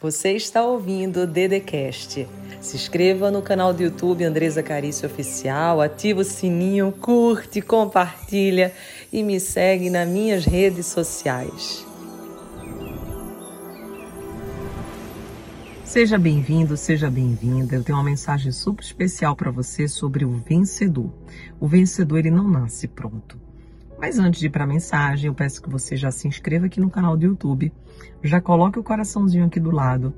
Você está ouvindo o Dedecast. Se inscreva no canal do YouTube Andresa Carício Oficial, ativa o sininho, curte, compartilha e me segue nas minhas redes sociais. Seja bem-vindo, seja bem-vinda. Eu tenho uma mensagem super especial para você sobre o vencedor. O vencedor ele não nasce pronto. Mas antes de ir para a mensagem, eu peço que você já se inscreva aqui no canal do YouTube, já coloque o coraçãozinho aqui do lado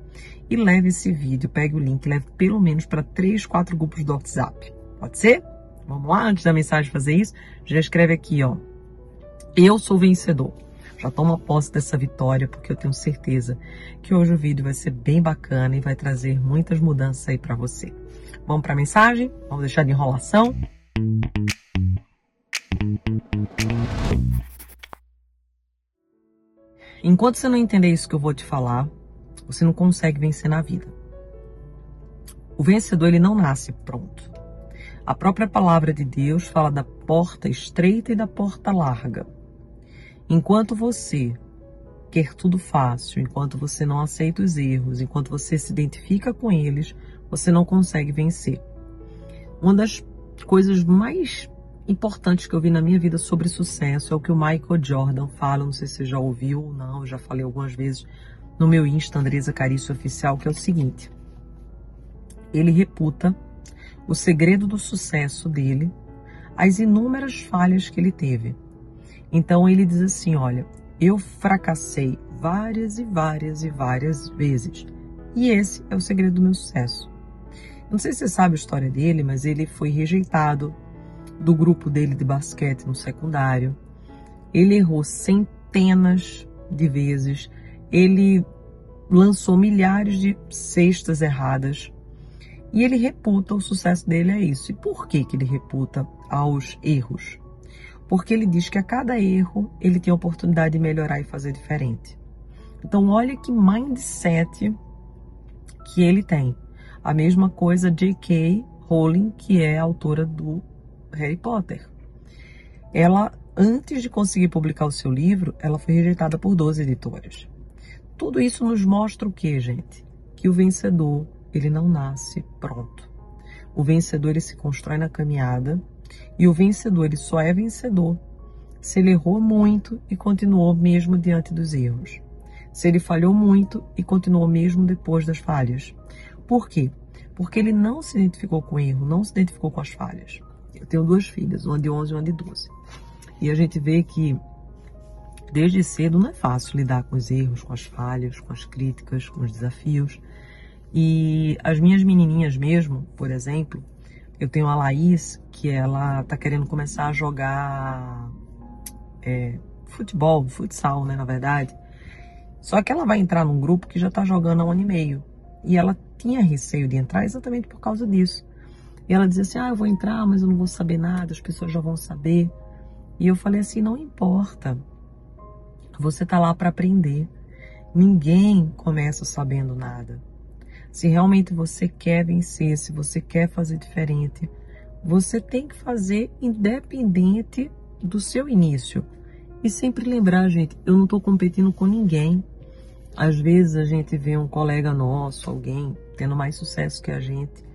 e leve esse vídeo, pegue o link, leve pelo menos para 3, 4 grupos do WhatsApp. Pode ser? Vamos lá, antes da mensagem fazer isso, já escreve aqui, ó. Eu sou vencedor. Já toma posse dessa vitória, porque eu tenho certeza que hoje o vídeo vai ser bem bacana e vai trazer muitas mudanças aí para você. Vamos para a mensagem? Vamos deixar de enrolação? Enquanto você não entender isso que eu vou te falar, você não consegue vencer na vida. O vencedor ele não nasce pronto. A própria palavra de Deus fala da porta estreita e da porta larga. Enquanto você quer tudo fácil, enquanto você não aceita os erros, enquanto você se identifica com eles, você não consegue vencer. Uma das coisas mais importantes que eu vi na minha vida sobre sucesso é o que o Michael Jordan fala, não sei se você já ouviu ou não, eu já falei algumas vezes no meu Insta, Andresa Carício Oficial, que é o seguinte. Ele reputa o segredo do sucesso dele, as inúmeras falhas que ele teve. Então ele diz assim, olha, eu fracassei várias e várias e várias vezes. E esse é o segredo do meu sucesso. Não sei se você sabe a história dele, mas ele foi rejeitado do grupo dele de basquete no secundário. Ele errou centenas de vezes. Ele lançou milhares de cestas erradas. E ele reputa o sucesso dele a isso. E por que, que ele reputa aos erros? Porque ele diz que a cada erro ele tem a oportunidade de melhorar e fazer diferente. Então, olha que mindset que ele tem. A mesma coisa J.K. Rowling, que é autora do Harry Potter. Ela, antes de conseguir publicar o seu livro, ela foi rejeitada por 12 editoras. Tudo isso nos mostra o que, gente? Que o vencedor, ele não nasce pronto. O vencedor, ele se constrói na caminhada e o vencedor, ele só é vencedor se ele errou muito e continuou mesmo diante dos erros. Se ele falhou muito e continuou mesmo depois das falhas. Por quê? Porque ele não se identificou com o erro, não se identificou com as falhas. Eu tenho duas filhas, uma de 11 e uma de 12. E a gente vê que desde cedo não é fácil lidar com os erros, com as falhas, com as críticas, com os desafios. E as minhas menininhas mesmo, por exemplo, eu tenho a Laís, que ela tá querendo começar a jogar é, futebol, futsal, né, na verdade. Só que ela vai entrar num grupo que já tá jogando há um ano e meio. E ela tinha receio de entrar exatamente por causa disso. E ela dizia assim: Ah, eu vou entrar, mas eu não vou saber nada, as pessoas já vão saber. E eu falei assim: Não importa. Você está lá para aprender. Ninguém começa sabendo nada. Se realmente você quer vencer, se você quer fazer diferente, você tem que fazer independente do seu início. E sempre lembrar, gente, eu não estou competindo com ninguém. Às vezes a gente vê um colega nosso, alguém tendo mais sucesso que a gente,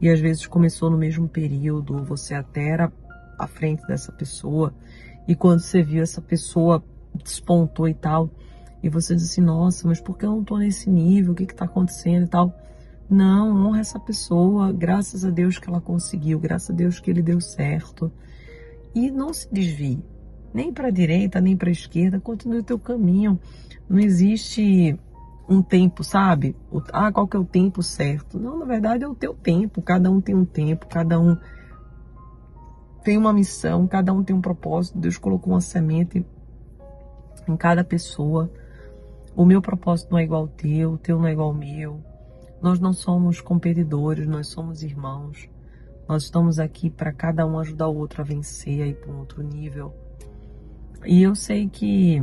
e às vezes começou no mesmo período, você até era à frente dessa pessoa, e quando você viu essa pessoa despontou e tal, e você diz assim, nossa, mas por que eu não tô nesse nível? O que que tá acontecendo e tal? Não, honra essa pessoa, graças a Deus que ela conseguiu, graças a Deus que ele deu certo. E não se desvie, nem para a direita, nem para a esquerda, continue o teu caminho. Não existe um tempo, sabe? Ah, qual que é o tempo certo? Não, na verdade é o teu tempo. Cada um tem um tempo, cada um tem uma missão, cada um tem um propósito. Deus colocou uma semente em cada pessoa. O meu propósito não é igual ao teu, o teu não é igual ao meu. Nós não somos competidores, nós somos irmãos. Nós estamos aqui para cada um ajudar o outro a vencer, a ir para um outro nível. E eu sei que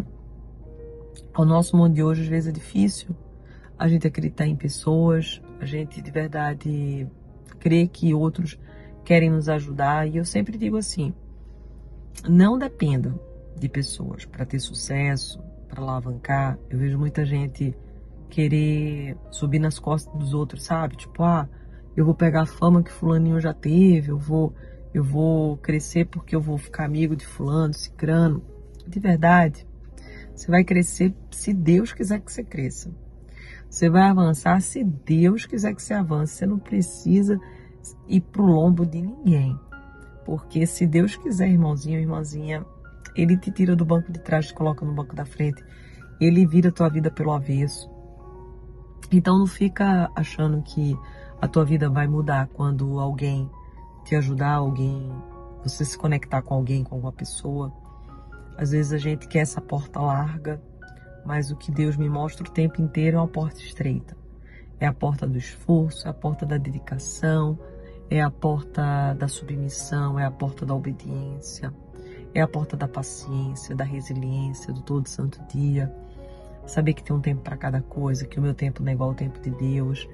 o nosso mundo de hoje às vezes é difícil. A gente acreditar em pessoas, a gente de verdade crer que outros querem nos ajudar. E eu sempre digo assim: não dependa de pessoas para ter sucesso, para alavancar. Eu vejo muita gente querer subir nas costas dos outros, sabe? Tipo, ah, eu vou pegar a fama que fulaninho já teve, eu vou eu vou crescer porque eu vou ficar amigo de fulano, cicrano. De verdade, você vai crescer se Deus quiser que você cresça. Você vai avançar se Deus quiser que você avance. Você não precisa ir pro lombo de ninguém. Porque se Deus quiser, irmãozinho, irmãzinha, ele te tira do banco de trás, te coloca no banco da frente. Ele vira a tua vida pelo avesso. Então não fica achando que a tua vida vai mudar quando alguém te ajudar, alguém, você se conectar com alguém, com alguma pessoa. Às vezes a gente quer essa porta larga, mas o que Deus me mostra o tempo inteiro é uma porta estreita. É a porta do esforço, é a porta da dedicação, é a porta da submissão, é a porta da obediência, é a porta da paciência, da resiliência, do todo santo dia. Saber que tem um tempo para cada coisa, que o meu tempo não é igual ao tempo de Deus,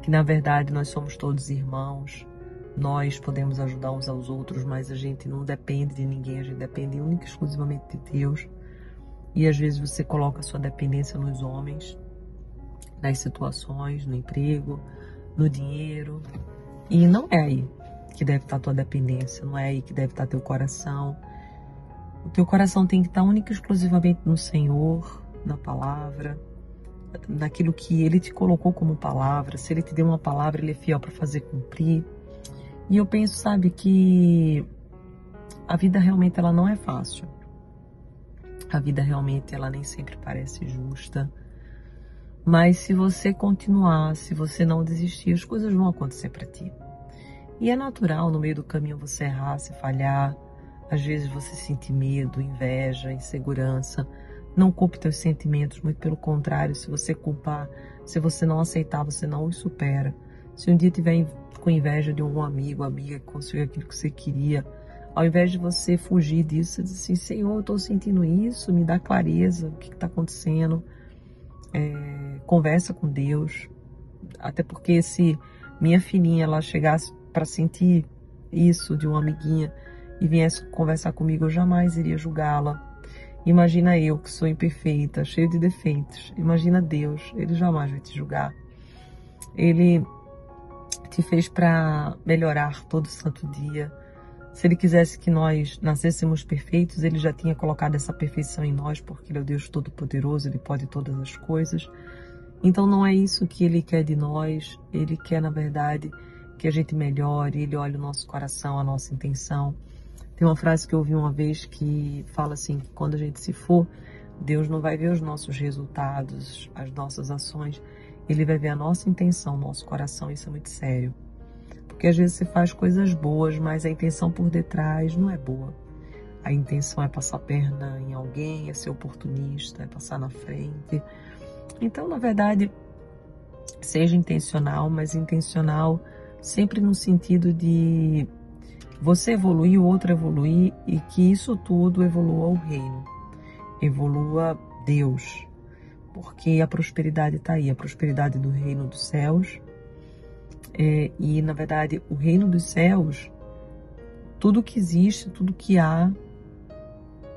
que na verdade nós somos todos irmãos, nós podemos ajudar uns aos outros, mas a gente não depende de ninguém, a gente depende única e exclusivamente de Deus. E às vezes você coloca sua dependência nos homens, nas situações, no emprego, no dinheiro. E não é aí que deve estar tua dependência, não é aí que deve estar teu coração. O teu coração tem que estar única e exclusivamente no Senhor, na palavra, naquilo que Ele te colocou como palavra. Se Ele te deu uma palavra, Ele é fiel para fazer cumprir. E eu penso, sabe, que a vida realmente ela não é fácil. A vida realmente ela nem sempre parece justa. Mas se você continuar, se você não desistir, as coisas vão acontecer para ti. E é natural no meio do caminho você errar, se falhar. Às vezes você sentir medo, inveja, insegurança. Não culpe teus sentimentos, muito pelo contrário, se você culpar, se você não aceitar, você não os supera. Se um dia tiver com inveja de um amigo, amiga que conseguiu aquilo que você queria, ao invés de você fugir disso, você diz assim: Senhor, eu estou sentindo isso, me dá clareza, o que está acontecendo. É, conversa com Deus. Até porque se minha filhinha ela chegasse para sentir isso de uma amiguinha e viesse conversar comigo, eu jamais iria julgá-la. Imagina eu que sou imperfeita, cheia de defeitos. Imagina Deus, ele jamais vai te julgar. Ele te fez para melhorar todo santo dia. Se ele quisesse que nós nascêssemos perfeitos, ele já tinha colocado essa perfeição em nós, porque ele é o Deus Todo-Poderoso, ele pode todas as coisas. Então não é isso que ele quer de nós, ele quer, na verdade, que a gente melhore, ele olha o nosso coração, a nossa intenção. Tem uma frase que eu ouvi uma vez que fala assim: que quando a gente se for, Deus não vai ver os nossos resultados, as nossas ações, ele vai ver a nossa intenção, nosso coração, isso é muito sério. Porque às vezes você faz coisas boas, mas a intenção por detrás não é boa. A intenção é passar a perna em alguém, é ser oportunista, é passar na frente. Então, na verdade, seja intencional, mas intencional sempre no sentido de você evoluir, o outro evoluir e que isso tudo evolua o reino, evolua Deus, porque a prosperidade está aí, a prosperidade do reino dos céus. É, e, na verdade, o reino dos céus, tudo que existe, tudo que há,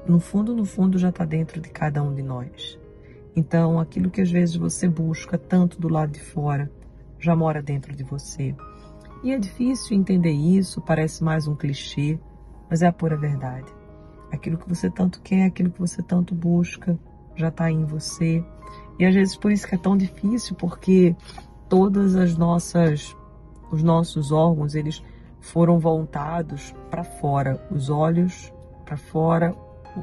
no fundo, no fundo, já está dentro de cada um de nós. Então, aquilo que às vezes você busca tanto do lado de fora, já mora dentro de você. E é difícil entender isso, parece mais um clichê, mas é a pura verdade. Aquilo que você tanto quer, aquilo que você tanto busca, já está em você. E às vezes por isso que é tão difícil, porque todas as nossas os nossos órgãos, eles foram voltados para fora, os olhos para fora,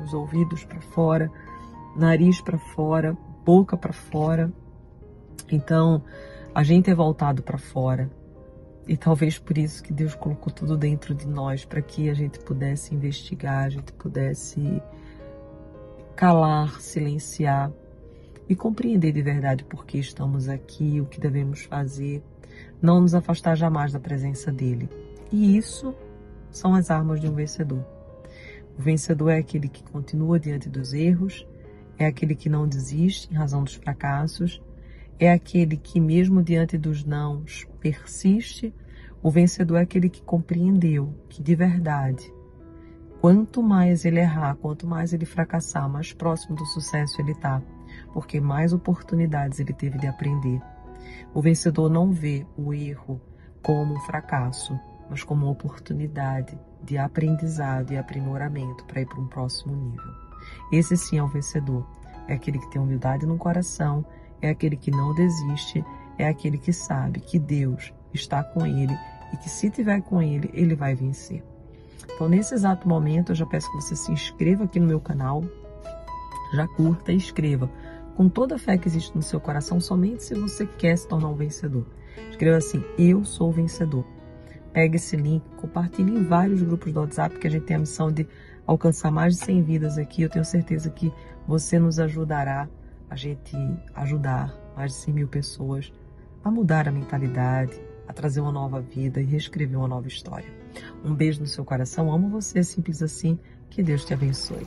os ouvidos para fora, nariz para fora, boca para fora. Então, a gente é voltado para fora. E talvez por isso que Deus colocou tudo dentro de nós, para que a gente pudesse investigar, a gente pudesse calar, silenciar e compreender de verdade por que estamos aqui, o que devemos fazer, não nos afastar jamais da presença dele. E isso são as armas de um vencedor. O vencedor é aquele que continua diante dos erros, é aquele que não desiste em razão dos fracassos, é aquele que, mesmo diante dos nãos, persiste. O vencedor é aquele que compreendeu que, de verdade, quanto mais ele errar, quanto mais ele fracassar, mais próximo do sucesso ele está porque mais oportunidades ele teve de aprender. O vencedor não vê o erro como um fracasso, mas como uma oportunidade de aprendizado e aprimoramento para ir para um próximo nível. Esse sim é o vencedor. É aquele que tem humildade no coração, é aquele que não desiste, é aquele que sabe que Deus está com ele e que se tiver com ele, ele vai vencer. Então, nesse exato momento, eu já peço que você se inscreva aqui no meu canal, já curta e escreva com toda a fé que existe no seu coração, somente se você quer se tornar um vencedor. Escreva assim: Eu sou vencedor. Pegue esse link, compartilhe em vários grupos do WhatsApp, que a gente tem a missão de alcançar mais de 100 vidas aqui. Eu tenho certeza que você nos ajudará a gente ajudar mais de 100 mil pessoas a mudar a mentalidade, a trazer uma nova vida e reescrever uma nova história. Um beijo no seu coração, amo você, simples assim. Que Deus te abençoe.